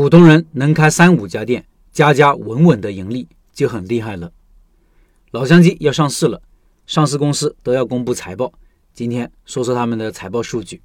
普通人能开三五家店，家家稳稳的盈利就很厉害了。老乡鸡要上市了，上市公司都要公布财报。今天说说他们的财报数据。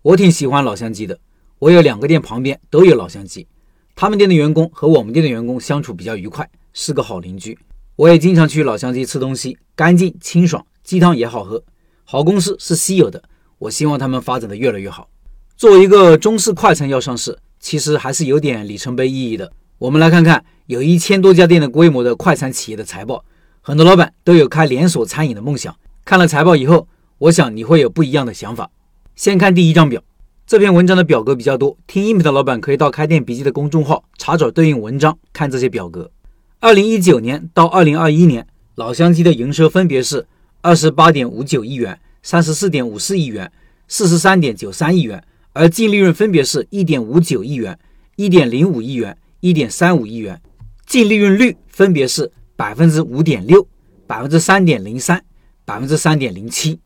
我挺喜欢老乡鸡的，我有两个店旁边都有老乡鸡，他们店的员工和我们店的员工相处比较愉快，是个好邻居。我也经常去老乡鸡吃东西，干净清爽，鸡汤也好喝。好公司是稀有的，我希望他们发展的越来越好。作为一个中式快餐要上市。其实还是有点里程碑意义的。我们来看看有一千多家店的规模的快餐企业的财报，很多老板都有开连锁餐饮的梦想。看了财报以后，我想你会有不一样的想法。先看第一张表，这篇文章的表格比较多，听音频的老板可以到开店笔记的公众号查找对应文章，看这些表格。二零一九年到二零二一年，老乡鸡的营收分别是二十八点五九亿元、三十四点五四亿元、四十三点九三亿元。而净利润分别是1.59亿元、1.05亿元、1.35亿元，净利润率分别是5.6%、3.03%、3.07%，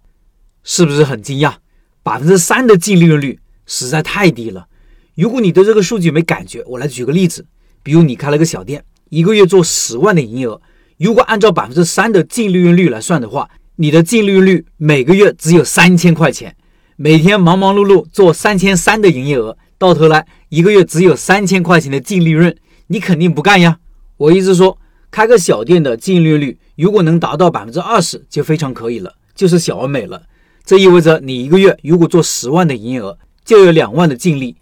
是不是很惊讶？百分之三的净利润率实在太低了。如果你对这个数据没感觉，我来举个例子，比如你开了个小店，一个月做十万的营业额，如果按照百分之三的净利润率来算的话，你的净利润率每个月只有三千块钱。每天忙忙碌碌做三千三的营业额，到头来一个月只有三千块钱的净利润，你肯定不干呀！我一直说，开个小店的净利率如果能达到百分之二十，就非常可以了，就是小而美了。这意味着你一个月如果做十万的营业额，就有两万的净利，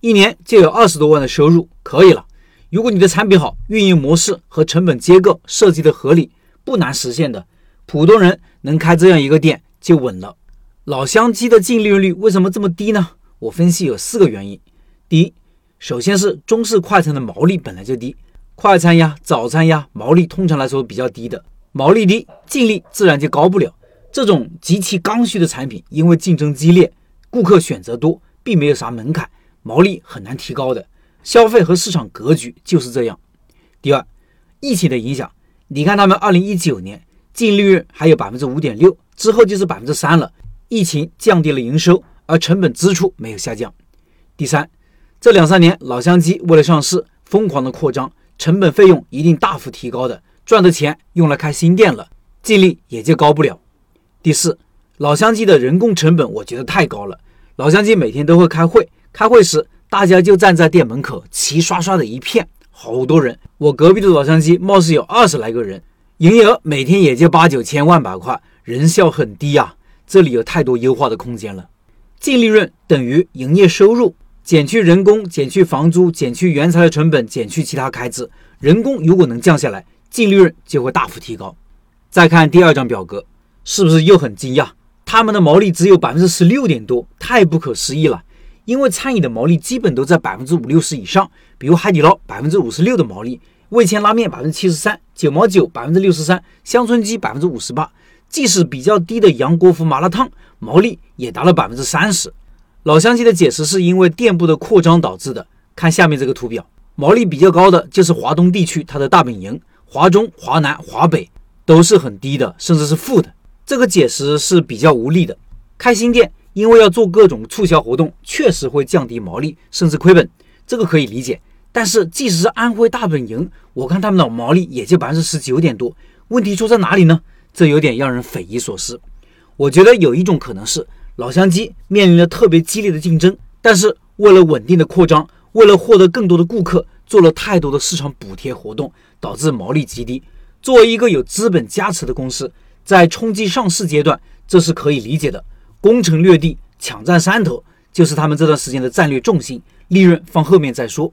一年就有二十多万的收入，可以了。如果你的产品好，运营模式和成本结构设计的合理，不难实现的。普通人能开这样一个店就稳了。老乡鸡的净利润率为什么这么低呢？我分析有四个原因。第一，首先是中式快餐的毛利本来就低，快餐呀、早餐呀，毛利通常来说比较低的，毛利低，净利自然就高不了。这种极其刚需的产品，因为竞争激烈，顾客选择多，并没有啥门槛，毛利很难提高的。消费和市场格局就是这样。第二，疫情的影响，你看他们二零一九年净利润还有百分之五点六，之后就是百分之三了。疫情降低了营收，而成本支出没有下降。第三，这两三年老乡鸡为了上市疯狂的扩张，成本费用一定大幅提高的，赚的钱用来开新店了，净利也就高不了。第四，老乡鸡的人工成本我觉得太高了。老乡鸡每天都会开会，开会时大家就站在店门口，齐刷刷的一片，好多人。我隔壁的老乡鸡貌似有二十来个人，营业额每天也就八九千万把块，人效很低呀。这里有太多优化的空间了。净利润等于营业收入减去人工、减去房租、减去原材料成本、减去其他开支。人工如果能降下来，净利润就会大幅提高。再看第二张表格，是不是又很惊讶？他们的毛利只有百分之十六点多，太不可思议了。因为餐饮的毛利基本都在百分之五六十以上，比如海底捞百分之五十六的毛利，味千拉面百分之七十三，九毛九百分之六十三，乡村鸡百分之五十八。即使比较低的杨国福麻辣烫毛利也达了百分之三十。老乡鸡的解释是因为店铺的扩张导致的。看下面这个图表，毛利比较高的就是华东地区它的大本营，华中、华南、华北都是很低的，甚至是负的。这个解释是比较无力的。开新店因为要做各种促销活动，确实会降低毛利，甚至亏本，这个可以理解。但是即使是安徽大本营，我看他们的毛利也就百分之十九点多，问题出在哪里呢？这有点让人匪夷所思。我觉得有一种可能是老乡鸡面临了特别激烈的竞争，但是为了稳定的扩张，为了获得更多的顾客，做了太多的市场补贴活动，导致毛利极低。作为一个有资本加持的公司，在冲击上市阶段，这是可以理解的。攻城略地，抢占山头，就是他们这段时间的战略重心。利润放后面再说。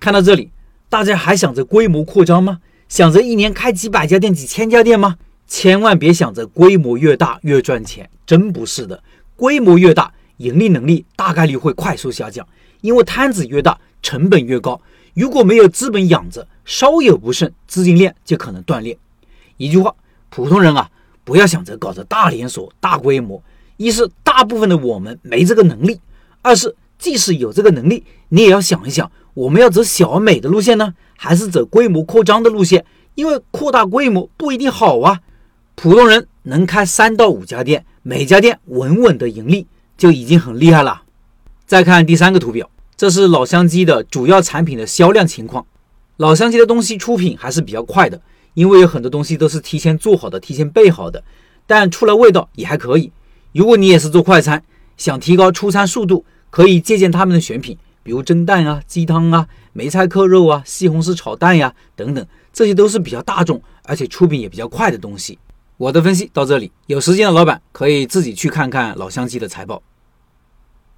看到这里，大家还想着规模扩张吗？想着一年开几百家店、几千家店吗？千万别想着规模越大越赚钱，真不是的。规模越大，盈利能力大概率会快速下降，因为摊子越大，成本越高。如果没有资本养着，稍有不慎，资金链就可能断裂。一句话，普通人啊，不要想着搞着大连锁、大规模。一是大部分的我们没这个能力；二是即使有这个能力，你也要想一想，我们要走小而美的路线呢，还是走规模扩张的路线？因为扩大规模不一定好啊。普通人能开三到五家店，每家店稳稳的盈利就已经很厉害了。再看第三个图表，这是老乡鸡的主要产品的销量情况。老乡鸡的东西出品还是比较快的，因为有很多东西都是提前做好的、提前备好的，但出来味道也还可以。如果你也是做快餐，想提高出餐速度，可以借鉴他们的选品，比如蒸蛋啊、鸡汤啊、梅菜扣肉啊、西红柿炒蛋呀等等，这些都是比较大众而且出品也比较快的东西。我的分析到这里，有时间的老板可以自己去看看老乡鸡的财报。